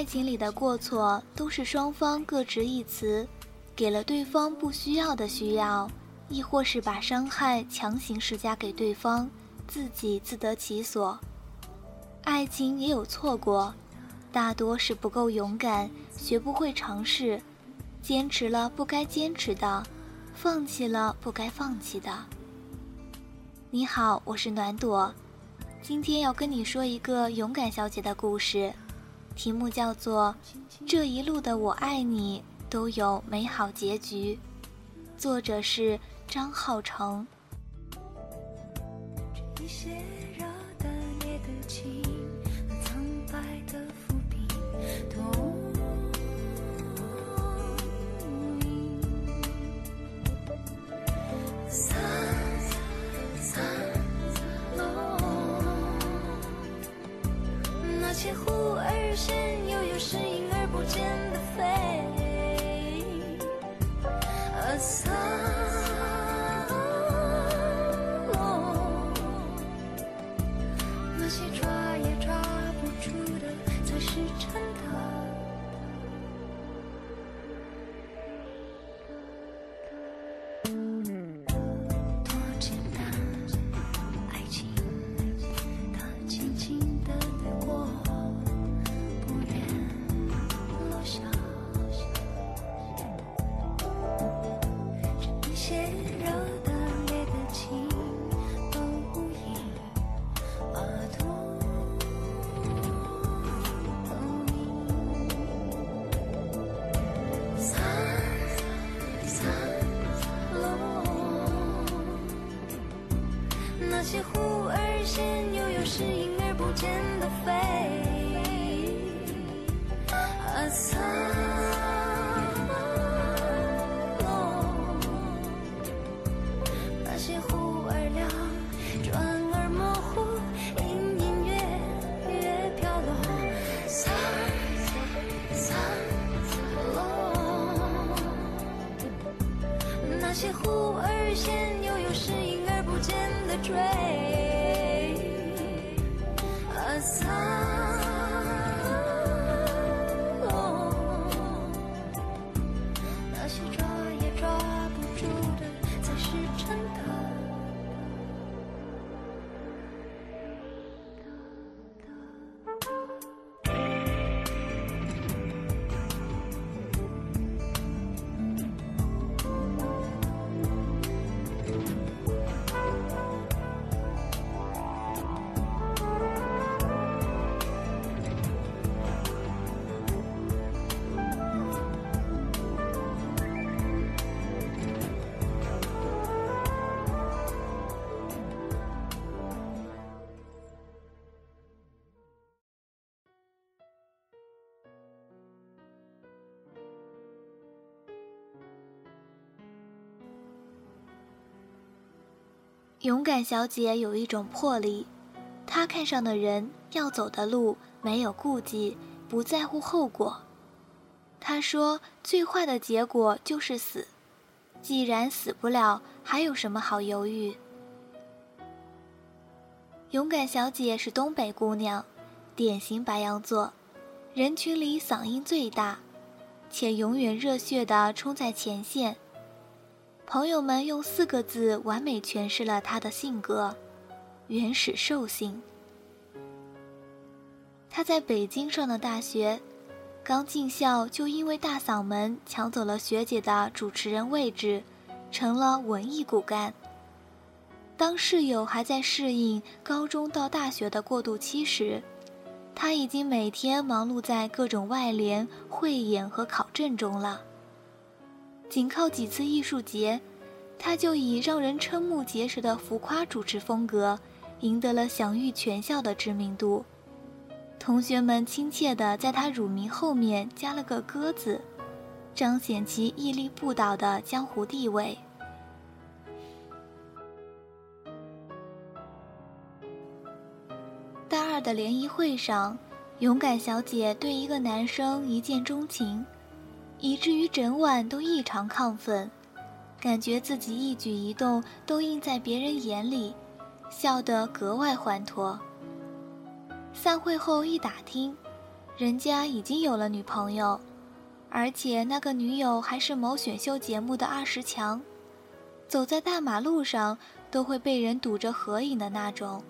爱情里的过错都是双方各执一词，给了对方不需要的需要，亦或是把伤害强行施加给对方，自己自得其所。爱情也有错过，大多是不够勇敢，学不会尝试，坚持了不该坚持的，放弃了不该放弃的。你好，我是暖朵。今天要跟你说一个勇敢小姐的故事，题目叫做《这一路的我爱你都有美好结局》，作者是张浩成。勇敢小姐有一种魄力，她看上的人要走的路没有顾忌，不在乎后果。她说：“最坏的结果就是死，既然死不了，还有什么好犹豫？”勇敢小姐是东北姑娘，典型白羊座，人群里嗓音最大，且永远热血地冲在前线。朋友们用四个字完美诠释了他的性格：原始兽性。他在北京上的大学，刚进校就因为大嗓门抢走了学姐的主持人位置，成了文艺骨干。当室友还在适应高中到大学的过渡期时，他已经每天忙碌在各种外联、汇演和考证中了。仅靠几次艺术节，他就以让人瞠目结舌的浮夸主持风格，赢得了享誉全校的知名度。同学们亲切地在他乳名后面加了个“鸽”字，彰显其屹立不倒的江湖地位。大二的联谊会上，勇敢小姐对一个男生一见钟情。以至于整晚都异常亢奋，感觉自己一举一动都映在别人眼里，笑得格外欢脱。散会后一打听，人家已经有了女朋友，而且那个女友还是某选秀节目的二十强，走在大马路上都会被人堵着合影的那种。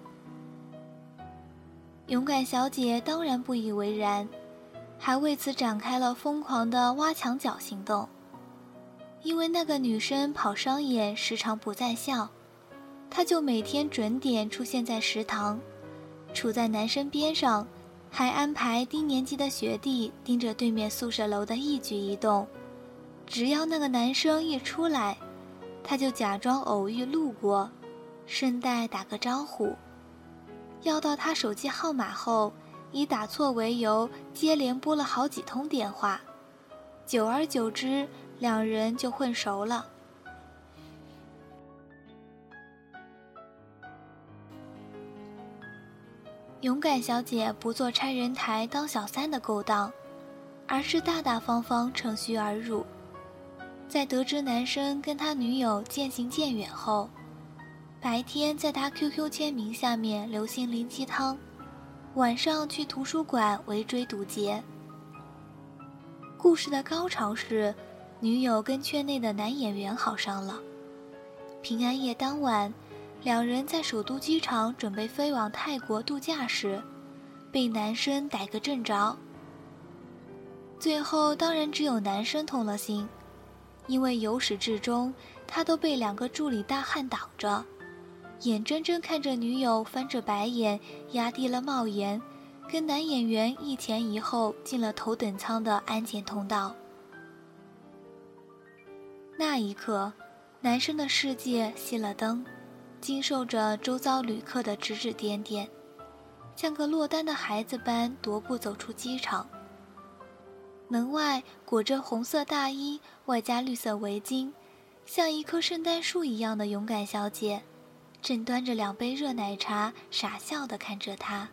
勇敢小姐当然不以为然，还为此展开了疯狂的挖墙脚行动。因为那个女生跑商演时常不在校，她就每天准点出现在食堂，处在男生边上，还安排低年级的学弟盯着对面宿舍楼的一举一动。只要那个男生一出来，她就假装偶遇路过，顺带打个招呼。要到他手机号码后，以打错为由接连拨了好几通电话，久而久之，两人就混熟了。勇敢小姐不做拆人台当小三的勾当，而是大大方方乘虚而入。在得知男生跟他女友渐行渐远后，白天在他 QQ 签名下面留心灵鸡汤，晚上去图书馆围追堵截。故事的高潮是，女友跟圈内的男演员好上了。平安夜当晚，两人在首都机场准备飞往泰国度假时，被男生逮个正着。最后当然只有男生痛了心，因为由始至终他都被两个助理大汉挡着。眼睁睁看着女友翻着白眼，压低了帽檐，跟男演员一前一后进了头等舱的安检通道。那一刻，男生的世界熄了灯，经受着周遭旅客的指指点点，像个落单的孩子般踱步走出机场。门外裹着红色大衣，外加绿色围巾，像一棵圣诞树一样的勇敢小姐。正端着两杯热奶茶，傻笑地看着他。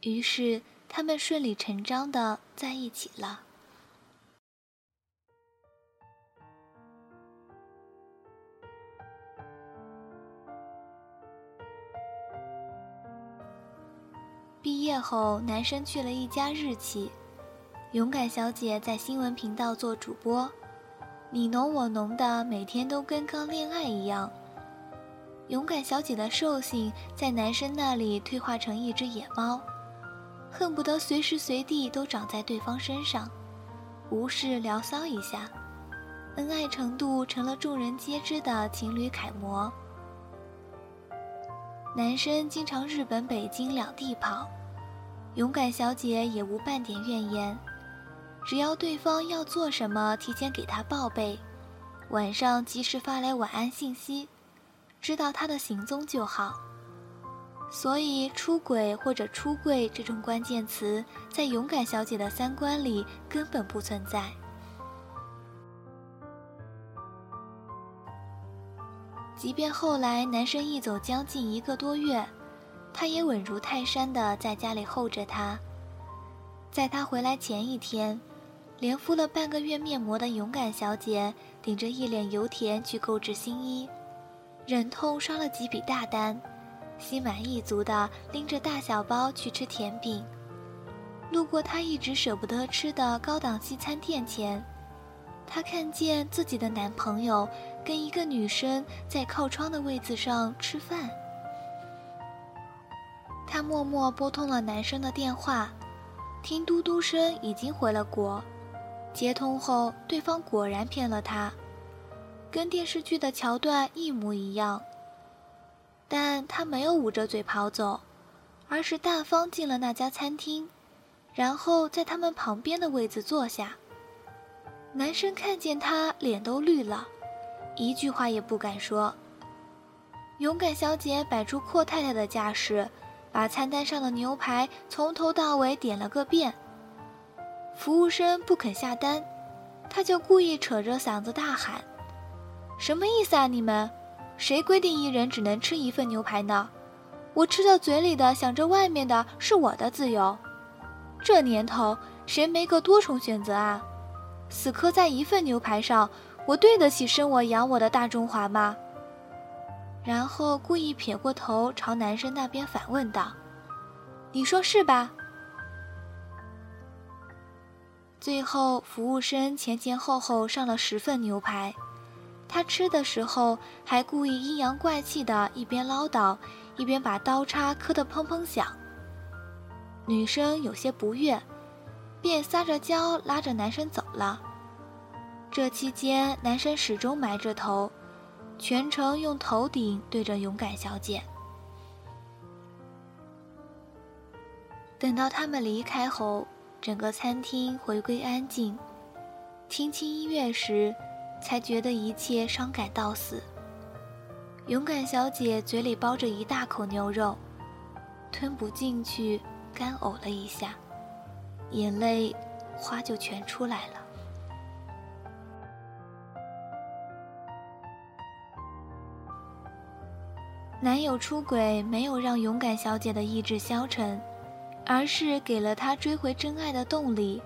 于是，他们顺理成章地在一起了。毕业后，男生去了一家日企，勇敢小姐在新闻频道做主播，你侬我侬的，每天都跟刚恋爱一样。勇敢小姐的兽性在男生那里退化成一只野猫，恨不得随时随地都长在对方身上，无事聊骚一下，恩爱程度成了众人皆知的情侣楷模。男生经常日本、北京两地跑，勇敢小姐也无半点怨言，只要对方要做什么，提前给她报备，晚上及时发来晚安信息。知道他的行踪就好，所以出轨或者出柜这种关键词，在勇敢小姐的三观里根本不存在。即便后来男生一走将近一个多月，她也稳如泰山的在家里候着他。在他回来前一天，连敷了半个月面膜的勇敢小姐，顶着一脸油田去购置新衣。忍痛刷了几笔大单，心满意足地拎着大小包去吃甜饼。路过他一直舍不得吃的高档西餐店前，他看见自己的男朋友跟一个女生在靠窗的位子上吃饭。默默拨通了男生的电话，听嘟嘟声已经回了国。接通后，对方果然骗了他。跟电视剧的桥段一模一样，但他没有捂着嘴跑走，而是大方进了那家餐厅，然后在他们旁边的位子坐下。男生看见他，脸都绿了，一句话也不敢说。勇敢小姐摆出阔太太的架势，把餐单上的牛排从头到尾点了个遍。服务生不肯下单，他就故意扯着嗓子大喊。什么意思啊？你们，谁规定一人只能吃一份牛排呢？我吃到嘴里的，想着外面的，是我的自由。这年头，谁没个多重选择啊？死磕在一份牛排上，我对得起生我养我的大中华吗？然后故意撇过头，朝男生那边反问道：“你说是吧？最后，服务生前前后后上了十份牛排，他吃的时候还故意阴阳怪气的，一边唠叨，一边把刀叉磕得砰砰响。女生有些不悦，便撒着娇拉着男生走了。这期间，男生始终埋着头，全程用头顶对着勇敢小姐。等到他们离开后。整个餐厅回归安静，听轻音乐时，才觉得一切伤感到死。勇敢小姐嘴里包着一大口牛肉，吞不进去，干呕了一下，眼泪哗就全出来了。男友出轨没有让勇敢小姐的意志消沉。而是给了她追回真爱的动力，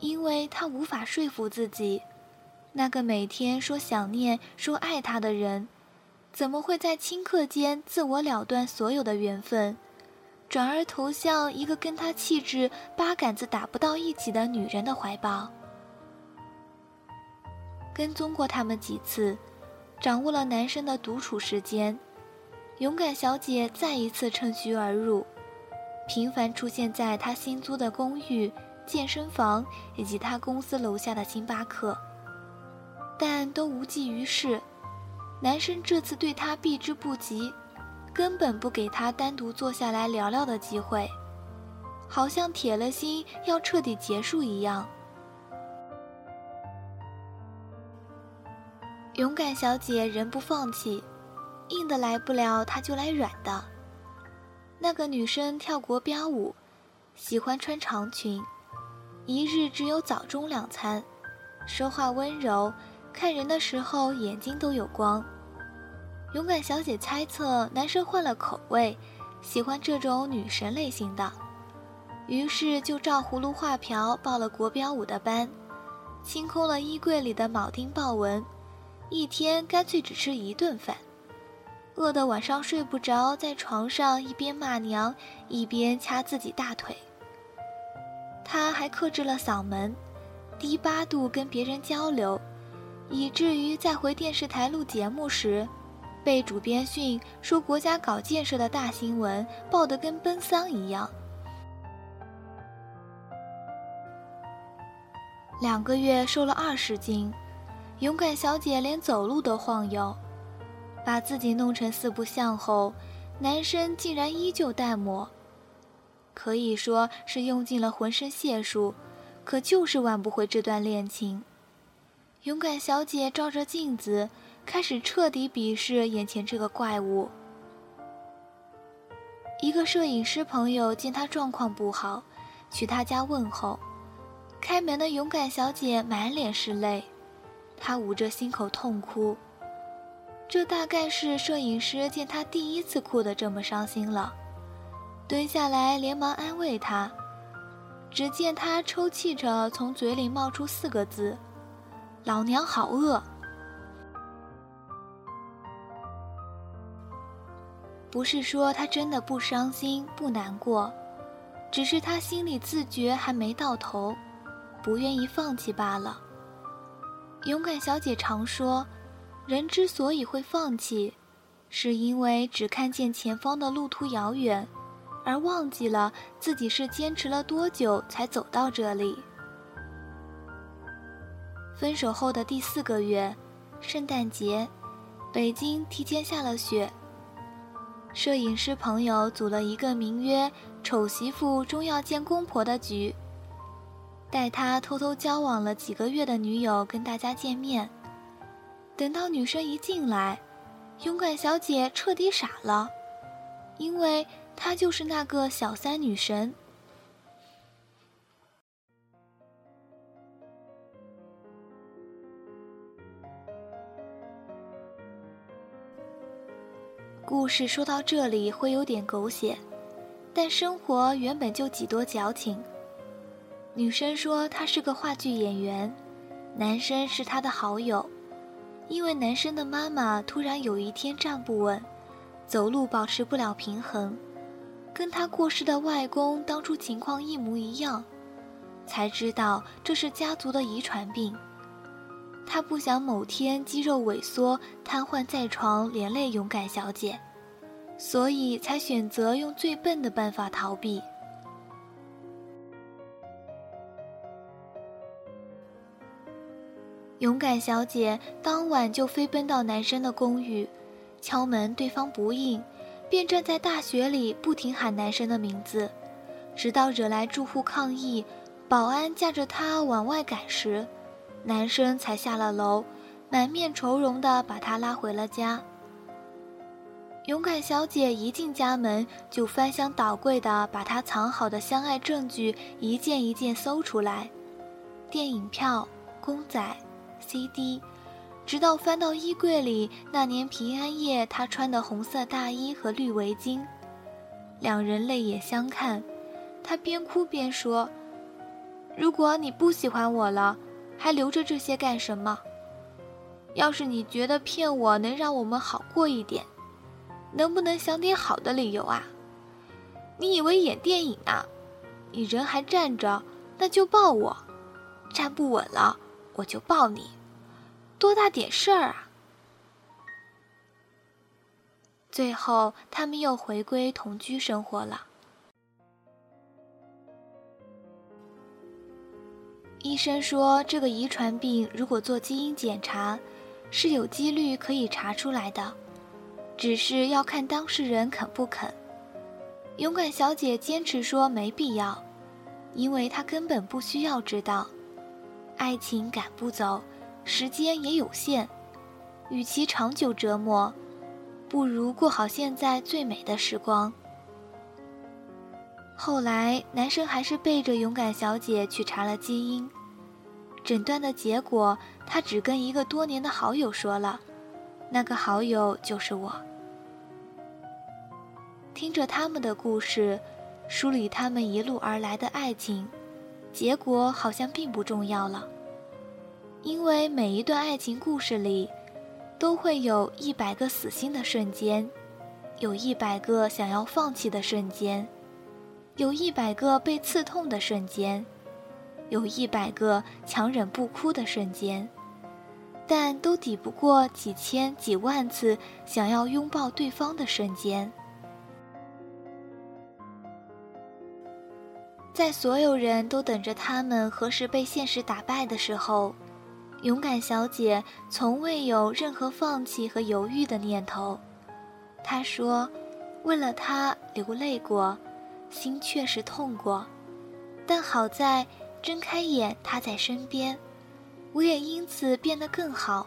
因为她无法说服自己，那个每天说想念、说爱他的人，怎么会在顷刻间自我了断所有的缘分，转而投向一个跟他气质八竿子打不到一起的女人的怀抱？跟踪过他们几次，掌握了男生的独处时间，勇敢小姐再一次趁虚而入。频繁出现在他新租的公寓、健身房以及他公司楼下的星巴克，但都无济于事。男生这次对他避之不及，根本不给他单独坐下来聊聊的机会，好像铁了心要彻底结束一样。勇敢小姐仍不放弃，硬的来不了，他就来软的。那个女生跳国标舞，喜欢穿长裙，一日只有早中两餐，说话温柔，看人的时候眼睛都有光。勇敢小姐猜测男生换了口味，喜欢这种女神类型的，于是就照葫芦画瓢报了国标舞的班，清空了衣柜里的铆钉豹纹，一天干脆只吃一顿饭。饿得晚上睡不着，在床上一边骂娘，一边掐自己大腿。他还克制了嗓门，低八度跟别人交流，以至于在回电视台录节目时，被主编训说国家搞建设的大新闻报得跟奔丧一样。两个月瘦了二十斤，勇敢小姐连走路都晃悠。把自己弄成四不像后，男生竟然依旧淡漠，可以说是用尽了浑身解数，可就是挽不回这段恋情。勇敢小姐照着镜子，开始彻底鄙视眼前这个怪物。一个摄影师朋友见她状况不好，去她家问候，开门的勇敢小姐满脸是泪，她捂着心口痛哭。这大概是摄影师见他第一次哭得这么伤心了，蹲下来连忙安慰他。只见他抽泣着，从嘴里冒出四个字：“老娘好饿。”不是说他真的不伤心不难过，只是他心里自觉还没到头，不愿意放弃罢了。勇敢小姐常说。人之所以会放弃，是因为只看见前方的路途遥远，而忘记了自己是坚持了多久才走到这里。分手后的第四个月，圣诞节，北京提前下了雪。摄影师朋友组了一个名曰“丑媳妇终要见公婆”的局，带他偷偷交往了几个月的女友跟大家见面。等到女生一进来，勇敢小姐彻底傻了，因为她就是那个小三女神。故事说到这里会有点狗血，但生活原本就几多矫情。女生说她是个话剧演员，男生是她的好友。因为男生的妈妈突然有一天站不稳，走路保持不了平衡，跟他过世的外公当初情况一模一样，才知道这是家族的遗传病。他不想某天肌肉萎缩、瘫痪在床，连累勇敢小姐，所以才选择用最笨的办法逃避。勇敢小姐当晚就飞奔到男生的公寓，敲门，对方不应，便站在大雪里不停喊男生的名字，直到惹来住户抗议，保安架着她往外赶时。男生才下了楼，满面愁容地把她拉回了家。勇敢小姐一进家门，就翻箱倒柜地把她藏好的相爱证据一件一件搜出来，电影票、公仔、CD，直到翻到衣柜里那年平安夜他穿的红色大衣和绿围巾。两人泪眼相看，他边哭边说：“如果你不喜欢我了。”还留着这些干什么？要是你觉得骗我能让我们好过一点，能不能想点好的理由啊？你以为演电影呢？你人还站着，那就抱我；站不稳了，我就抱你。多大点事儿啊！最后，他们又回归同居生活了。医生说，这个遗传病如果做基因检查，是有几率可以查出来的，只是要看当事人肯不肯。勇敢小姐坚持说没必要，因为她根本不需要知道。爱情赶不走，时间也有限，与其长久折磨，不如过好现在最美的时光。后来，男生还是背着勇敢小姐去查了基因，诊断的结果，他只跟一个多年的好友说了，那个好友就是我。听着他们的故事，梳理他们一路而来的爱情，结果好像并不重要了，因为每一段爱情故事里，都会有一百个死心的瞬间，有一百个想要放弃的瞬间。有一百个被刺痛的瞬间，有一百个强忍不哭的瞬间，但都抵不过几千几万次想要拥抱对方的瞬间。在所有人都等着他们何时被现实打败的时候，勇敢小姐从未有任何放弃和犹豫的念头。她说：“为了他流泪过。”心确实痛过，但好在睁开眼他在身边，我也因此变得更好。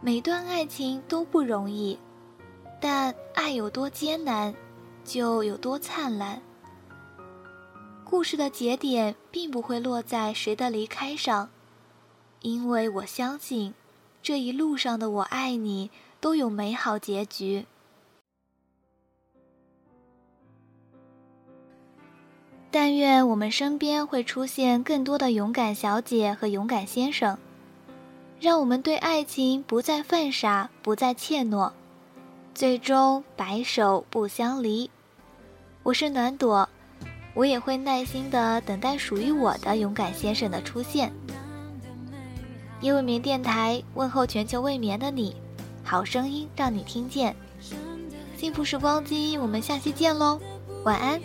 每段爱情都不容易，但爱有多艰难，就有多灿烂。故事的节点并不会落在谁的离开上，因为我相信，这一路上的我爱你都有美好结局。但愿我们身边会出现更多的勇敢小姐和勇敢先生，让我们对爱情不再犯傻，不再怯懦，最终白首不相离。我是暖朵，我也会耐心的等待属于我的勇敢先生的出现。夜未眠电台问候全球未眠的你，好声音让你听见。幸福时光机，我们下期见喽，晚安。